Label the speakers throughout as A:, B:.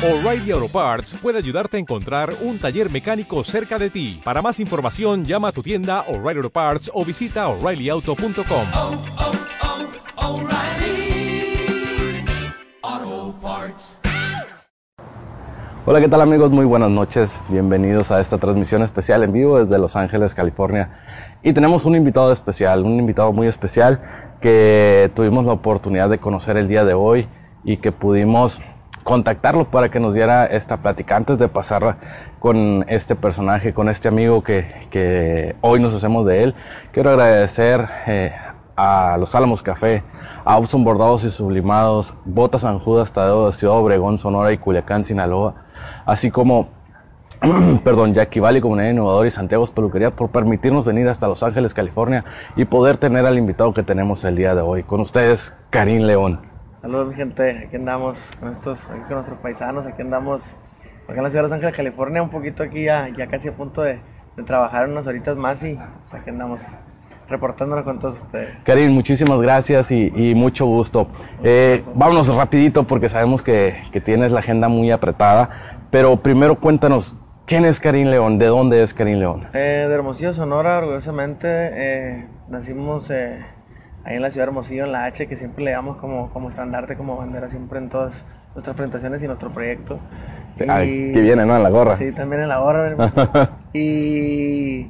A: O'Reilly Auto Parts puede ayudarte a encontrar un taller mecánico cerca de ti. Para más información, llama a tu tienda O'Reilly Auto Parts o visita oreillyauto.com.
B: oh, oh, O'Reilly Auto Parts.
C: Hola, ¿qué tal amigos? Muy buenas noches. Bienvenidos a esta transmisión especial en vivo desde Los Ángeles, California. Y tenemos un invitado especial, un invitado muy especial que tuvimos la oportunidad de conocer el día de hoy y que pudimos contactarlo para que nos diera esta plática antes de pasar con este personaje, con este amigo que, que hoy nos hacemos de él. Quiero agradecer eh, a Los Álamos Café, a Upson Bordados y Sublimados, Botas San Judas Tadeo de Ciudad Obregón, Sonora y Culiacán, Sinaloa, así como perdón, Jackie Valley, Comunidad Innovadora y Santiago Peluquería por permitirnos venir hasta Los Ángeles, California y poder tener al invitado que tenemos el día de hoy. Con ustedes, Karim León.
D: Saludos mi gente, aquí andamos con estos, aquí con nuestros paisanos, aquí andamos acá en la ciudad de Los Ángeles, California, un poquito aquí ya, ya casi a punto de, de trabajar unas horitas más y pues, aquí andamos reportándonos con todos ustedes.
C: Karim, muchísimas gracias y, y mucho gusto. Eh, vámonos rapidito porque sabemos que, que tienes la agenda muy apretada, pero primero cuéntanos, ¿quién es Karim León? ¿De dónde es Karim León?
D: Eh, de Hermosillo, Sonora, orgullosamente, eh, nacimos eh, ahí en la ciudad de Hermosillo, en la H, que siempre le damos como, como estandarte, como bandera, siempre en todas nuestras presentaciones y nuestro proyecto.
C: Sí, ay, que viene, ¿no? En la gorra.
D: Sí, también en la gorra. y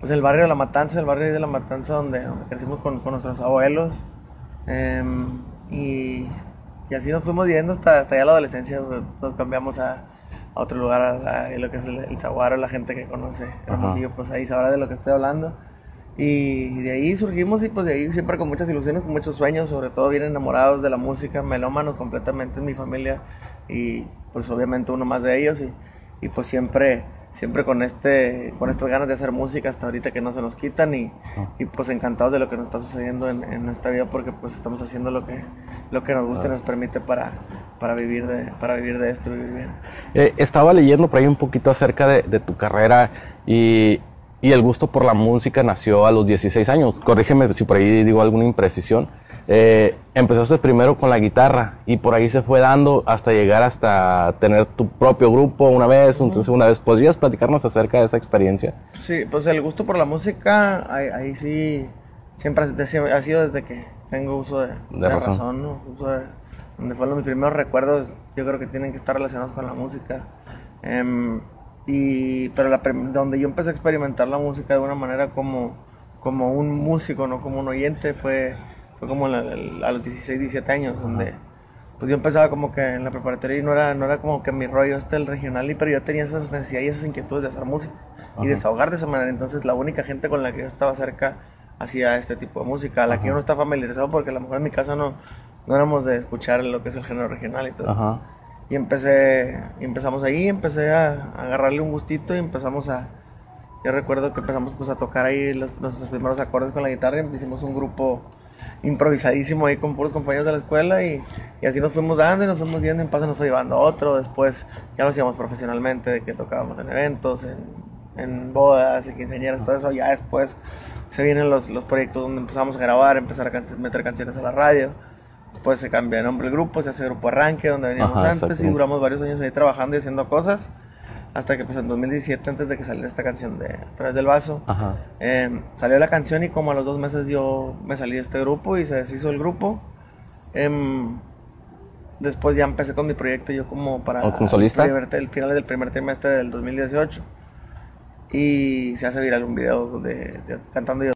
D: pues el barrio de La Matanza, el barrio de La Matanza donde, donde crecimos con, con nuestros abuelos. Em, y, y así nos fuimos yendo hasta, hasta ya la adolescencia, pues, nos cambiamos a, a otro lugar, a, a lo que es el, el Zaguaro, la gente que conoce Hermosillo, pues ahí sabrá de lo que estoy hablando. Y de ahí surgimos y pues de ahí siempre con muchas ilusiones, con muchos sueños, sobre todo bien enamorados de la música, melómanos completamente en mi familia y pues obviamente uno más de ellos y, y pues siempre siempre con este con estas ganas de hacer música hasta ahorita que no se nos quitan y, y pues encantados de lo que nos está sucediendo en, en nuestra vida porque pues estamos haciendo lo que lo que nos gusta y nos permite para, para vivir de para vivir de esto y vivir bien.
C: Eh, estaba leyendo por ahí un poquito acerca de, de tu carrera y, y, el gusto por la música nació a los 16 años. Corrígeme si por ahí digo alguna imprecisión. Eh, empezaste primero con la guitarra y por ahí se fue dando hasta llegar hasta tener tu propio grupo una vez, una vez. ¿Podrías platicarnos acerca de esa experiencia?
D: Sí, pues el gusto por la música, ahí, ahí sí, siempre ha sido desde que tengo uso de,
C: de,
D: de
C: razón.
D: razón, ¿no? Uso de, donde fueron mis primeros recuerdos, yo creo que tienen que estar relacionados con la música. Um, y, pero la, donde yo empecé a experimentar la música de una manera como, como un músico, no como un oyente, fue fue como la, la, a los 16, 17 años, donde pues yo empezaba como que en la preparatoria y no era, no era como que mi rollo este el regional, pero yo tenía esas necesidades y esas inquietudes de hacer música Ajá. y desahogar de esa manera. Entonces la única gente con la que yo estaba cerca hacía este tipo de música, a la Ajá. que yo no estaba familiarizado porque a lo mejor en mi casa no, no éramos de escuchar lo que es el género regional y todo.
C: Ajá.
D: Y empecé, y empezamos ahí, empecé a, agarrarle un gustito y empezamos a... Yo recuerdo que empezamos pues a tocar ahí los, los primeros acordes con la guitarra y hicimos un grupo improvisadísimo ahí con puros compañeros de la escuela y, y, así nos fuimos dando y nos fuimos viendo en paso nos fue llevando a otro, después ya lo hacíamos profesionalmente, de que tocábamos en eventos, en, en bodas, en quinceañeras, todo eso, ya después se vienen los, los proyectos donde empezamos a grabar, empezar a meter canciones a la radio, después se cambia de nombre el grupo, se hace Grupo Arranque, donde veníamos Ajá, antes y duramos varios años ahí trabajando y haciendo cosas hasta que pues en 2017 antes de que saliera esta canción de A través del vaso eh, salió la canción y como a los dos meses yo me salí de este grupo y se deshizo el grupo eh, después ya empecé con mi proyecto yo como para. El, el final del primer trimestre del 2018 y se hace viral un video de, de cantando yo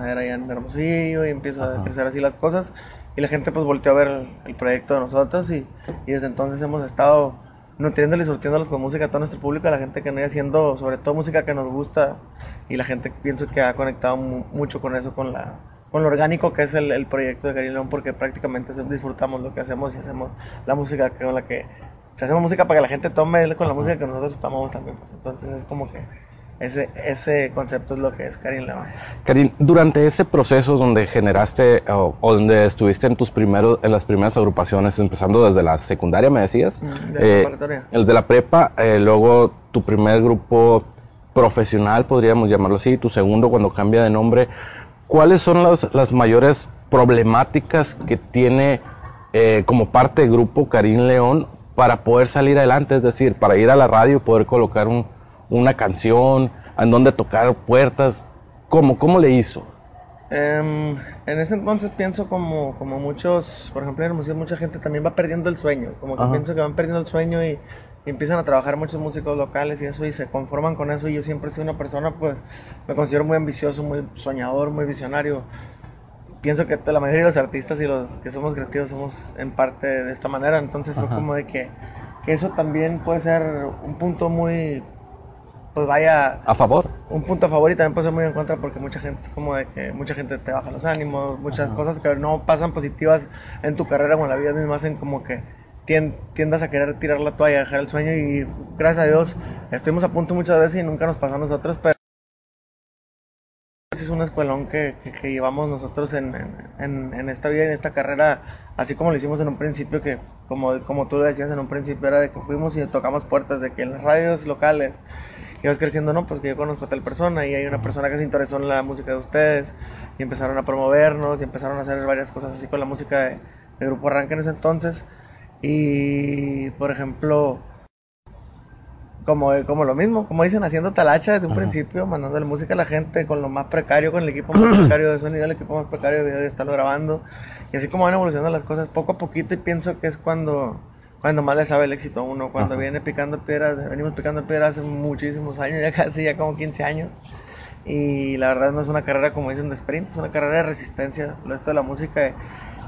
D: era ya en Hermosillo y empieza Ajá. a crecer así las cosas y la gente pues volteó a ver el, proyecto de nosotros y, y desde entonces hemos estado nutriéndole y surtiéndolos con música a todo nuestro público, a la gente que no haciendo, sobre todo música que nos gusta. Y la gente pienso que ha conectado mu mucho con eso, con la con lo orgánico que es el, el proyecto de Karim León, porque prácticamente disfrutamos lo que hacemos y hacemos la música con la que si hacemos música para que la gente tome con la música que nosotros tomamos también, pues, entonces es como que ese, ese concepto es lo que es Karim León.
C: Karim, durante ese proceso donde generaste o, o, donde estuviste en tus primeros, en las primeras agrupaciones, empezando desde la secundaria, me decías,
D: mm, de
C: eh, el de la prepa, eh, luego tu primer grupo profesional, podríamos llamarlo así, tu segundo cuando cambia de nombre, ¿cuáles son las, las mayores problemáticas que tiene eh, como parte del grupo Karim León para poder salir adelante? Es decir, para ir a la radio y poder colocar un- una canción, en donde tocar puertas. ¿Cómo, cómo le hizo?
D: Em, en ese entonces pienso como, como muchos, por ejemplo en el museo mucha gente también va perdiendo el sueño, como que
C: Ajá.
D: pienso que van perdiendo el sueño y, y empiezan a trabajar muchos músicos locales y eso y se conforman con eso y yo siempre he sido una persona pues me considero muy ambicioso, muy soñador, muy visionario. Pienso que la mayoría de los artistas y los que somos creativos somos en parte de esta manera, entonces fue
C: Ajá.
D: como de que, que eso también puede ser un punto muy, pues vaya,
C: ¿A favor?
D: un punto a favor y también puede ser muy en contra porque mucha gente es como de que mucha gente te baja los ánimos, muchas cosas que no pasan positivas en tu carrera o en la vida misma hacen como que tien- tiendas a querer tirar la toalla, dejar el sueño y gracias a Dios estuvimos a punto muchas veces y nunca nos pasó a nosotros, pero es un escuelón que, que- que llevamos nosotros en, en- en- en esta vida, en esta carrera, así como lo hicimos en un principio, que como, como tú lo decías en un principio, era de que fuimos y tocamos puertas, de que en las radios locales ibas creciendo, no, pues que yo conozco a tal persona y hay una persona que se interesó en la música de ustedes y empezaron a promovernos y empezaron a hacer varias cosas así con la música de, de Grupo Arranque en ese entonces. Y, por ejemplo, como, como lo mismo, como dicen, haciendo talacha desde un
C: Ajá.
D: principio, mandándole música a la gente con lo más precario, con el equipo más precario de sonido, el equipo más precario de video y estarlo grabando. Y así como van evolucionando las cosas poco a poquito y pienso que es cuando, cuando más le sabe el éxito a uno, cuando
C: Ajá.
D: viene picando piedras, venimos picando piedras hace muchísimos años, ya casi, ya como 15 años. Y la verdad no es una carrera como dicen de sprint, es una carrera de resistencia, lo esto de la música.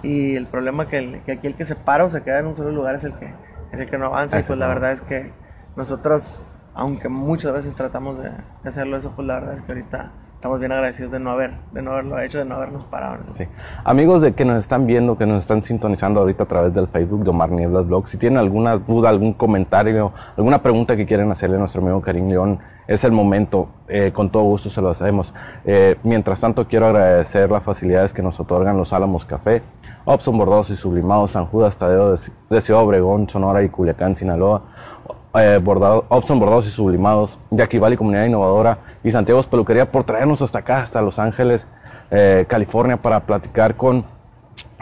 D: Y el problema que, el- que aquí el que se para o se queda en un solo lugar es el que, es el que no avanza. Y pues la verdad es que nosotros, aunque muchas veces tratamos de, de hacerlo eso, pues la verdad es que ahorita estamos bien agradecidos de no haber, de no haberlo hecho, de no habernos parado. ¿no?
C: Sí. Amigos de que nos están viendo, que nos están sintonizando ahorita a través del Facebook de Omar Nieblas Blog, si tienen alguna duda, algún comentario, alguna pregunta que quieren hacerle a nuestro amigo Karim León, es el momento, eh, con todo gusto se lo hacemos. Eh, mientras tanto, quiero agradecer las facilidades que nos otorgan los Álamos Café, Opson Bordados y Sublimados, San Judas Tadeo de, de Ciudad Obregón, Sonora y Culiacán, Sinaloa. Eh, bordado, Opson Bordados y Sublimados, Jackie Valley Comunidad Innovadora y Santiago Peluquería por traernos hasta acá, hasta Los Ángeles, eh, California, para platicar con,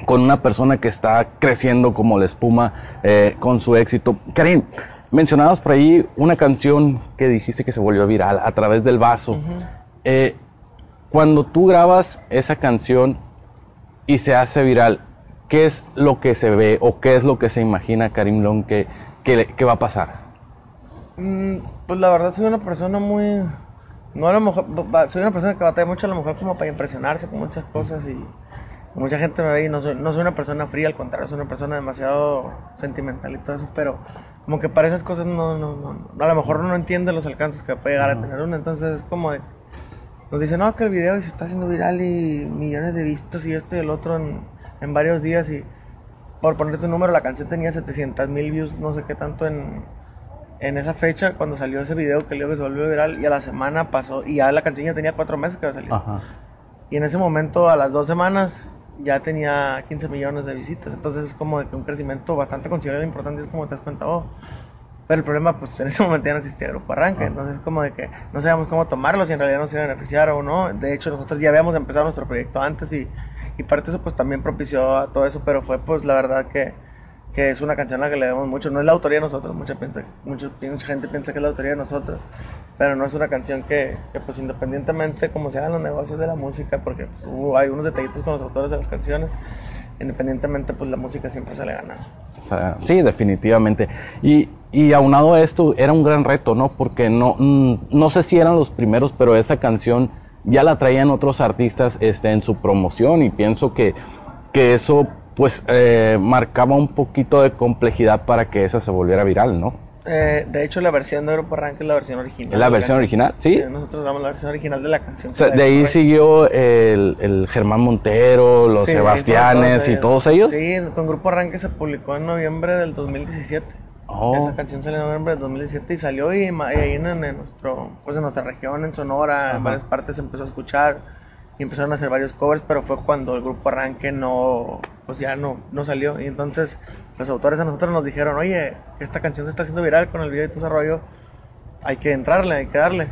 C: con una persona que está creciendo como la espuma eh, con su éxito. Karim, mencionabas por ahí una canción que dijiste que se volvió viral a través del vaso. Eh, cuando tú grabas esa canción y se hace viral, ¿qué es lo que se ve o qué es lo que se imagina Karim Long que, que, que va a pasar?
D: Mm, pues la verdad soy una persona muy... No a lo mejor, soy una persona que batalla mucho a lo mejor como para impresionarse con muchas cosas y mucha gente me ve y no soy, no soy una persona fría, al contrario, soy una persona demasiado sentimental y todo eso, pero como que para esas cosas no, no, no, a lo mejor no entiende los alcances que puede llegar a tener uno, entonces es como de, nos dicen, no, que el video se está haciendo viral y millones de vistas y esto y el otro en, en varios días y por ponerte un número, la canción tenía 700 mil views, no sé qué tanto en, en esa fecha cuando salió ese video que luego que se volvió viral y a la semana pasó y ya la canción ya tenía cuatro meses que había salido.
C: Ajá.
D: Y en ese momento a las dos semanas ya tenía 15 millones de visitas. Entonces es como de que un crecimiento bastante considerable e importante. Es como te das cuenta, oh. Pero el problema, pues en ese momento ya no existía Grupo Arranque.
C: Ah.
D: Entonces es como de que no sabíamos cómo tomarlo, si en realidad nos iba a beneficiar o no. De hecho, nosotros ya habíamos empezado nuestro proyecto antes y, y parte de eso pues también propició a todo eso. Pero fue pues la verdad que, que es una canción a la que le debemos mucho. No es la autoría de nosotros, mucha, piensa, mucha, mucha gente piensa que es la autoría de nosotros. Pero no es una canción que, que, pues independientemente como se hagan los negocios de la música, porque hubo- hay unos detallitos con los autores de las canciones, independientemente pues la música siempre se le gana.
C: O sea, sí, definitivamente. Y, y aunado a esto, era un gran reto, ¿no? Porque no, mm, no sé si eran los primeros, pero esa canción ya la traían otros artistas este, en su promoción y pienso que, que eso pues eh, marcaba un poquito de complejidad para que esa se volviera viral, ¿no?
D: Eh, de hecho, la versión de Grupo Arranque es la versión original.
C: ¿Es la versión original? ¿Sí?
D: nosotros damos la versión original de la canción.
C: O sea,
D: que
C: de ahí siguió el, el Germán Montero, los
D: Sí,
C: Sebastianes y todos ellos.
D: Sí, con Grupo Arranque se publicó en noviembre del 2017.
C: Oh.
D: Esa canción salió en noviembre del 2017 y salió y, ahí en, en nuestro, pues en nuestra región, en Sonora,
C: Ajá.
D: en varias partes se empezó a escuchar y empezaron a hacer varios covers, pero fue cuando el grupo Arranque no, pues ya no, no salió. Y entonces los autores a nosotros nos dijeron, oye, esta canción se está haciendo viral con el video y todo ese rollo, hay que entrarle, hay que darle.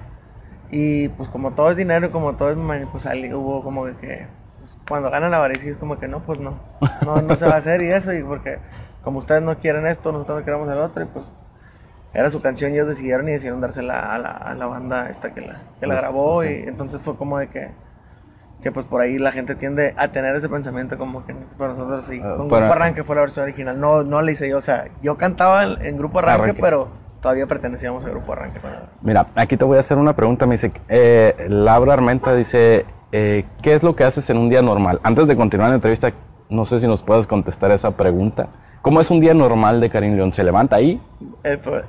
D: Y pues como todo es dinero y como todo es, pues ahí hubo como que, pues, cuando ganan la avaricia es como que no, pues no, no, no se va a hacer y eso, y porque como ustedes no quieren esto, nosotros no queremos el otro, y pues era su canción y ellos decidieron y decidieron dársela a la, a la banda esta que la, que la grabó
C: sí.
D: y entonces fue como de que que pues por ahí la gente tiende a tener ese pensamiento como que para nosotros sí,
C: Ah,
D: con
C: para-
D: Grupo Arranque fue la versión original, no no la hice yo, o sea, yo cantaba en, en Grupo Arranque,
C: Arranque.
D: pero todavía pertenecíamos al Grupo Arranque. cuando-
C: Mira, aquí te voy a hacer una pregunta. Me dice, eh, Laura Armenta dice, eh, ¿qué es lo que haces en un día normal? Antes de continuar la entrevista, no sé si nos puedes contestar esa pregunta. ¿Cómo es un día normal de Karim León? ¿Se levanta ahí?
D: Eh, pues,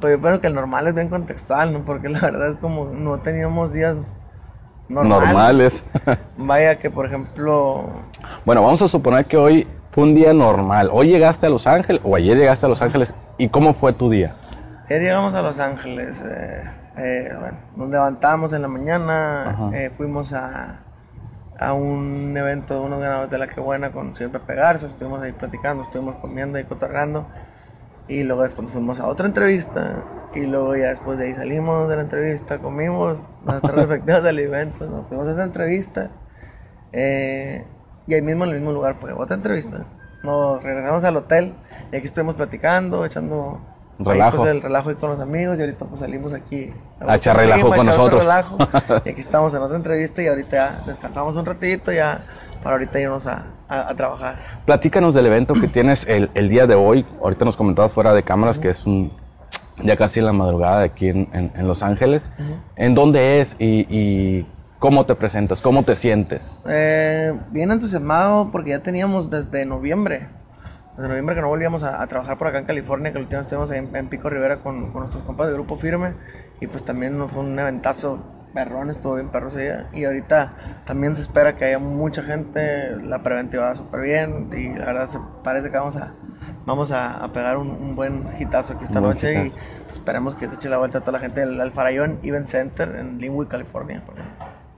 D: pues yo creo que el normal es bien contextual, ¿no? Porque la verdad es como no teníamos días normales.
C: Normales.
D: Vaya que, por ejemplo,
C: bueno, vamos a suponer que hoy fue un día normal. Hoy llegaste a Los Ángeles, o ayer llegaste a Los Ángeles, ¿y cómo fue tu día?
D: ayer llegamos a Los Ángeles, eh, eh, bueno, nos levantamos en la mañana, eh, fuimos a, a un evento de unos ganadores de la que buena con Siempre Pegarse, estuvimos ahí platicando, estuvimos comiendo y cotorreando, y luego después fuimos a otra entrevista, y luego ya después de ahí salimos de la entrevista, comimos nuestras respectivas alimentos, nos fuimos a esa entrevista, eh, y ahí mismo en el mismo lugar fue otra entrevista. Nos regresamos al hotel y aquí estuvimos platicando, echando ahí,
C: Relajo.
D: pues, el relajo ahí con los amigos y ahorita pues salimos aquí
C: A echar relajo con nosotros.
D: relajo. y aquí estamos en otra entrevista y ahorita ya descansamos un ratito ya para ahorita irnos a, a- a trabajar.
C: Platícanos del evento que tienes el, el día de hoy. Ahorita nos comentabas fuera de cámaras que es un ya casi en la madrugada de aquí en, en- en Los Ángeles. ¿En dónde es y, y cómo te presentas? ¿Cómo te sientes?
D: Eh, bien entusiasmado porque ya teníamos desde noviembre, desde noviembre que no volvíamos a, a trabajar por acá en California, que el último estuvimos ahí en, en Pico Rivera con, con nuestros compas de Grupo Firme y pues también nos fue un eventazo perrón, estuvo bien perro ese día y ahorita también se espera que haya mucha gente, la preventiva va súper bien y la verdad se parece que vamos a vamos a, a pegar un, un buen hitazo aquí esta noche y esperemos que se eche la vuelta a toda la gente del Alfarayón Event Center en Linwood, California.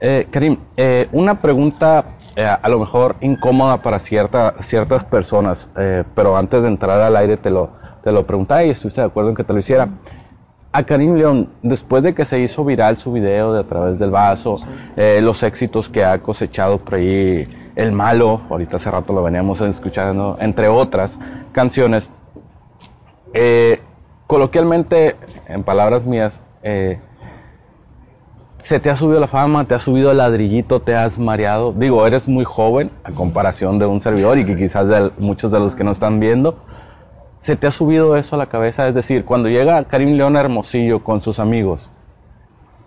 C: Eh, Karim, eh, una pregunta eh, a lo mejor incómoda para cierta, ciertas personas, eh, pero antes de entrar al aire te lo, te lo preguntaba y estuviste de acuerdo en que te lo hiciera. A Karim León, después de que se hizo viral su video de A través del vaso, eh, los éxitos que ha cosechado por ahí, El Malo, ahorita hace rato lo veníamos escuchando, entre otras canciones, eh, coloquialmente, en palabras mías, eh, se te ha subido la fama, te ha subido el ladrillito, te has mareado. Digo, eres muy joven a comparación de un servidor y que quizás de muchos de los que nos están viendo. Se te ha subido eso a la cabeza, es decir, cuando llega Karim León Hermosillo con sus amigos,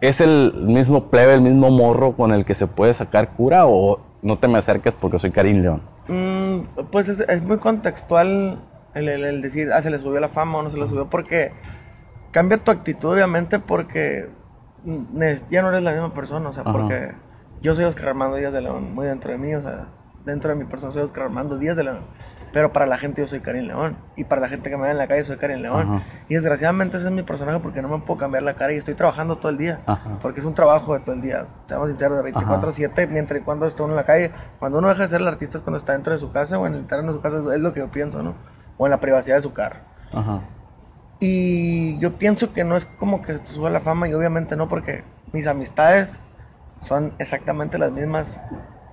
C: ¿es el mismo plebe, el mismo morro con el que se puede sacar cura o no te me acerques porque soy Karim León?
D: Mm, pues es, es muy contextual el, el- el decir, ah, se le subió la fama o no se le subió, porque cambia tu actitud, obviamente, porque ya no eres la misma persona, o sea,
C: Ajá.
D: porque yo soy Oscar Armando Díaz de León, muy dentro de mí, o sea, dentro de mi persona soy Oscar Armando Díaz de León, pero para la gente yo soy Karim León, y para la gente que me ve en la calle soy Karim León,
C: Ajá.
D: y desgraciadamente ese es mi personaje porque no me puedo cambiar la cara y estoy trabajando todo el día,
C: Ajá.
D: porque es un trabajo de todo el día, seamos sinceros, de 24-7, mientras y cuando está uno en la calle, cuando uno deja de ser el artista es cuando está dentro de su casa o en el terreno de su casa, es lo que yo pienso, ¿no? O en la privacidad de su carro.
C: Ajá.
D: Y yo pienso que no es como que te suba la fama y obviamente no, porque mis amistades son exactamente las mismas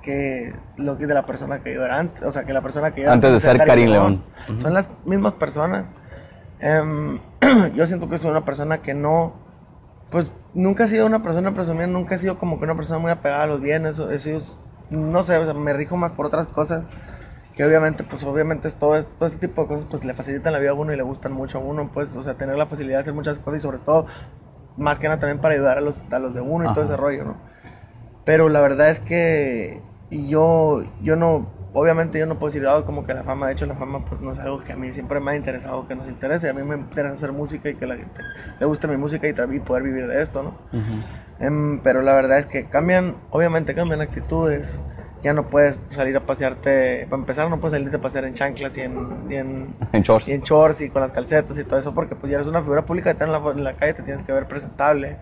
D: que lo que de la persona que yo era antes, o sea, que la persona que yo era
C: Antes de ser Karim León.
D: Son las mismas personas. Em, yo siento que soy una persona que no, pues nunca he sido una persona presumida, nunca he sido como que una persona muy apegada a los bienes, o- he sido- no sé, o sea, me rijo más por otras cosas que obviamente, pues obviamente es todo, todo este tipo de cosas pues le facilitan la vida a uno y le gustan mucho a uno, pues, o sea, tener la facilidad de hacer muchas cosas y sobre todo, más que nada también para ayudar a los, a los de uno y todo ese rollo, ¿no? Pero la verdad es que yo, yo no, obviamente yo no puedo decir algo como que la fama, de hecho la fama pues no es algo que a mí siempre me ha interesado, que nos interese, a mí me interesa hacer música y que la gente le guste mi música y, y poder vivir de esto, ¿no? Em, pero la verdad es que cambian, obviamente cambian actitudes. Ya no puedes salir a pasearte, para empezar no puedes salirte a pasear en chanclas y en, y en,
C: En shorts.
D: y en shorts y con las calcetas y todo eso porque pues ya eres una figura pública, estás en la, en la calle, te tienes que ver presentable.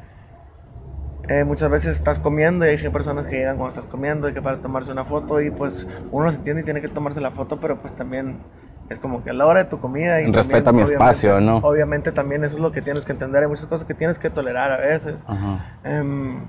D: Eh, muchas veces estás comiendo y hay personas que llegan cuando estás comiendo y que para tomarse una foto y pues uno se entiende y tiene que tomarse la foto, pero pues también es como que a la hora de tu comida y
C: Respeta
D: también,
C: mi espacio, ¿no?
D: Obviamente también eso es lo que tienes que entender, hay muchas cosas que tienes que tolerar a veces.
C: Ajá.
D: Em,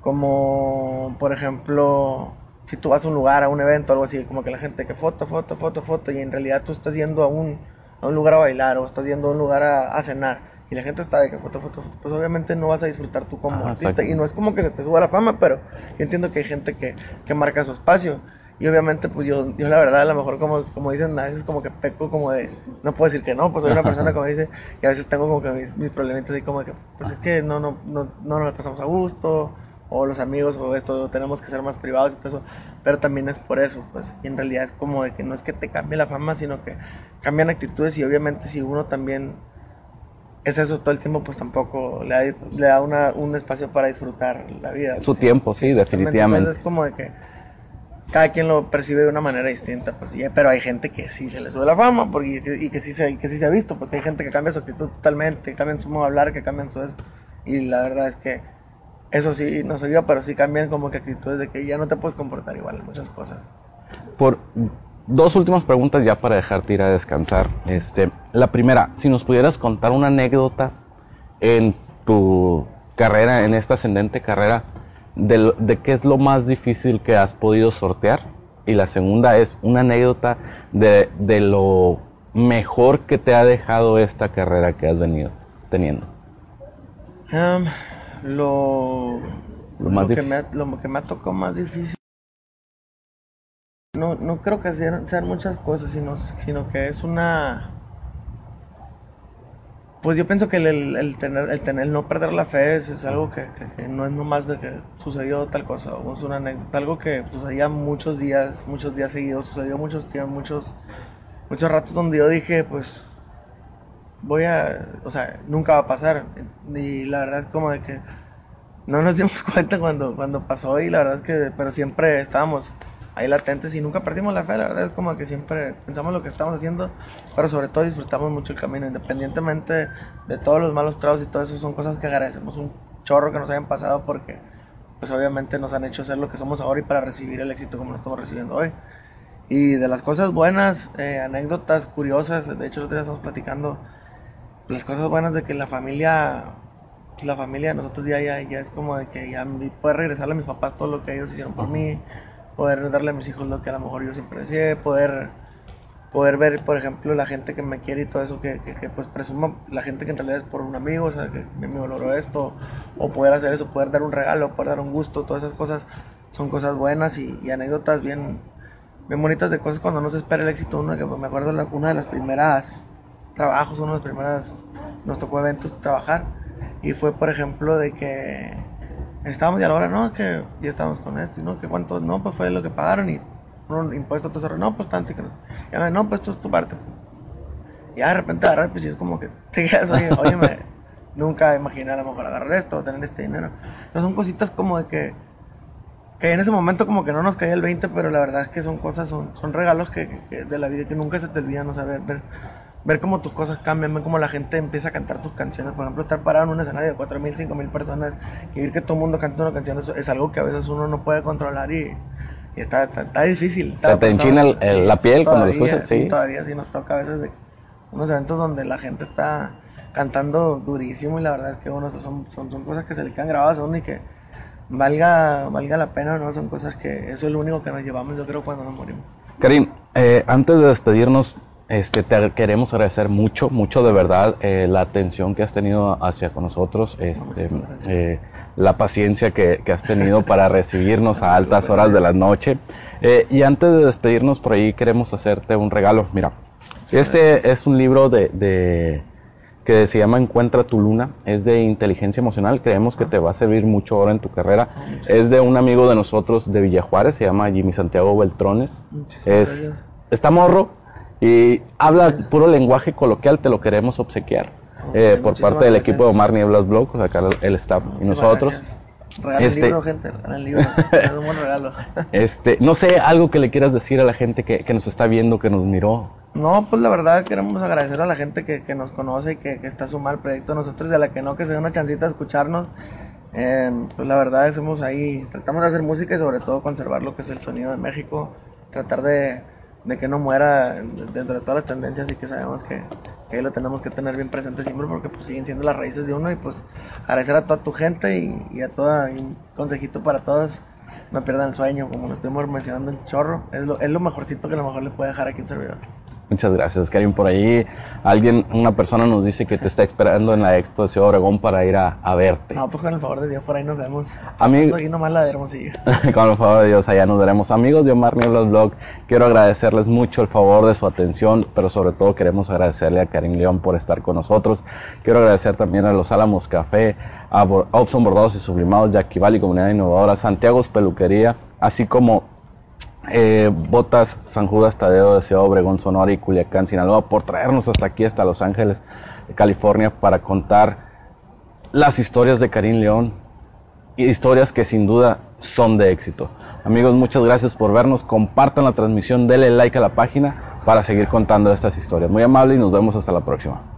D: como por ejemplo si tú vas a un lugar, a un evento, algo así, como que la gente que foto, foto, foto, foto, y en realidad tú estás yendo a un, a un lugar a bailar o estás yendo a un lugar a, a cenar. Y la gente está de que foto, foto, pues obviamente no vas a disfrutar tú como
C: Ajá,
D: artista.
C: exacto.
D: Y no es como que se te suba la fama, pero yo entiendo que hay gente que, que marca su espacio. Y obviamente, pues yo, yo la verdad, a lo mejor, como, como dicen, a veces como que peco, como de, no puedo decir que no, pues soy una persona, como dice, y a veces tengo como que mis, mis problemitas así como que, pues es que no, no, no, no nos pasamos a gusto, o los amigos, o esto, tenemos que ser más privados y todo eso, pero también es por eso, pues, y en realidad es como de que no es que te cambie la fama, sino que cambian actitudes, y obviamente si uno también es eso todo el tiempo, pues tampoco le da, le da una, un espacio para disfrutar la vida.
C: Su tiempo, sí, definitivamente.
D: Entonces es como de que cada quien lo percibe de una manera distinta, pues, y- pero hay gente que sí se le sube la fama porque, y que sí se, que sí se ha visto, porque hay gente que cambia su actitud totalmente, que cambian su modo de hablar, que cambian su eso, y la verdad es que eso sí, no soy yo, pero sí cambian como que actitudes de que ya no te puedes comportar igual en muchas cosas.
C: Por dos últimas preguntas ya para dejarte ir a descansar. Este, la primera, si nos pudieras contar una anécdota en tu carrera, en esta ascendente carrera, de, lo- de qué es lo más difícil que has podido sortear. Y la segunda es una anécdota de, de lo mejor que te ha dejado esta carrera que has venido teniendo.
D: Lo,
C: Lo más
D: que
C: dif-
D: me, ha- lo que me ha tocado más difícil. No, no creo que sean, sean muchas cosas, sino, sino que es una. Pues yo pienso que el, tener, el tener, el no perder la fe es, algo que no es nomás de que sucedió tal cosa, o es una anécdota, algo que sucedía muchos días, muchos días seguidos, sucedió muchos días, muchos, muchos ratos donde yo dije, pues, voy a, o sea, nunca va a pasar. Y la verdad es como de que no nos dimos cuenta cuando, cuando pasó y la verdad es que, pero siempre estábamos ahí latentes y nunca perdimos la fe, la verdad es como que siempre pensamos lo que estamos haciendo, pero sobre todo disfrutamos mucho el camino, independientemente de todos los malos tragos y todo eso, son cosas que agradecemos un chorro que nos hayan pasado porque pues obviamente nos han hecho ser lo que somos ahora y para recibir el éxito como lo estamos recibiendo hoy. Y de las cosas buenas, eh, anécdotas curiosas, de hecho el otro día estamos platicando las cosas buenas de que la familia la familia nosotros ya, ya, ya es como de que ya poder regresarle a mis papás todo lo que ellos hicieron por mí, poder darle a mis hijos lo que a lo mejor yo siempre deseé, poder poder ver, por ejemplo, la gente que me quiere y todo eso, que, que, que, pues presumo la gente que en realidad es por un amigo, o sea, que mi amigo logró esto, o poder hacer eso, poder dar un regalo, poder dar un gusto, todas esas cosas son cosas buenas y, anécdotas bien, bien bonitas de cosas cuando no se espera el éxito. Uno que me acuerdo, una de las primeras trabajos, uno de los primeros, nos tocó eventos trabajar, y fue, por ejemplo, de que estábamos ya a la hora, no, que ya estábamos con esto, y no, que cuánto, no, pues fue lo que pagaron, y un impuesto, todo eso, no, pues tanto, y que no, ya me, no, pues esto es tu parte. Y ya de repente agarrar, pues sí es como que te quedas, oye, oye, me- nunca imaginé a lo mejor agarrar esto, o tener este dinero. No son cositas como de que, que en ese momento como que no nos caía el 20, pero la verdad es que son cosas, son, son regalos que, que- que de la vida que nunca se te olvidan, o sea, ver, ver, ver cómo tus cosas cambian, ver cómo la gente empieza a cantar tus canciones, por ejemplo, estar parado en un escenario de 4.000, 5.000 personas y ver que todo el mundo canta una canción, eso es algo que a veces uno no puede controlar y, y está, está, está difícil. Está-
C: Se te enchina el- el- la piel cuando lo escuchas, sí.
D: Todavía sí nos toca a veces de unos eventos donde la gente está cantando durísimo y la verdad es que bueno, son, son, son cosas que se le quedan grabadas a uno y que valga, valga la pena, ¿no? Son cosas que eso es lo único que nos llevamos, yo creo, cuando nos morimos.
C: Karim, eh, antes de despedirnos, este, te queremos agradecer mucho, mucho de verdad eh, la atención que has tenido hacia con nosotros, este, eh, la paciencia que, que has tenido para recibirnos a altas horas de la noche. Eh, y antes de despedirnos por ahí queremos hacerte un regalo. Mira, este es un libro de, de- que se llama Encuentra tu luna, es de inteligencia emocional, creemos que te va a servir mucho ahora en tu carrera. Es de un amigo de nosotros de Villajuárez, se llama Jimmy Santiago Beltrones. Es, está morro y habla puro lenguaje coloquial, te lo queremos obsequiar. eh, por parte del equipo de Omar Nieblas Blog, o sea, acá el staff y nosotros.
D: Regalen
C: Este-
D: libro, gente, regalen libro. es un buen regalo.
C: Este, no sé, algo que le quieras decir a la gente que, que nos está viendo, que nos miró.
D: No, pues la verdad queremos agradecer a la gente que, que nos conoce y que, que está sumada al proyecto de nosotros y a la que no, que se dé una chancita de escucharnos. Eh, pues la verdad hacemos ahí, tratamos de hacer música y sobre todo conservar lo que es el sonido de México, tratar de, de que no muera dentro de todas las tendencias y que sabemos que, que ahí lo tenemos que tener bien presente siempre porque pues siguen siendo las raíces de uno y pues agradecer a toda tu gente y, a toda, un consejito para todos no pierdan el sueño, como lo estuvimos mencionando en chorro. Es lo, es lo mejorcito que a lo mejor les puede dejar aquí un servidor.
C: Muchas gracias, Karim. Por ahí alguien, una persona nos dice que te está esperando en la Expo de Ciudad Obregón para ir a, a verte.
D: No, pues con el favor de Dios, por ahí nos vemos.
C: Amigo-
D: Aquí nomás la de Hermosillo.
C: Con el favor de Dios, allá nos veremos. Amigos de Omar Nieblas Blog, quiero agradecerles mucho el favor de su atención, pero sobre todo queremos agradecerle a Karim León por estar con nosotros. Quiero agradecer también a Los Álamos Café, a Opson Bordados y Sublimados, Jackie Valley Comunidad Innovadora, Santiago's Peluquería, así como eh, Botas San Judas Tadeo de Obregón, Sonora y Culiacán, Sinaloa, por traernos hasta aquí, hasta Los Ángeles, California, para contar las historias de Karim León, historias que sin duda son de éxito. Amigos, muchas gracias por vernos, compartan la transmisión, denle like a la página para seguir contando estas historias. Muy amable y nos vemos hasta la próxima.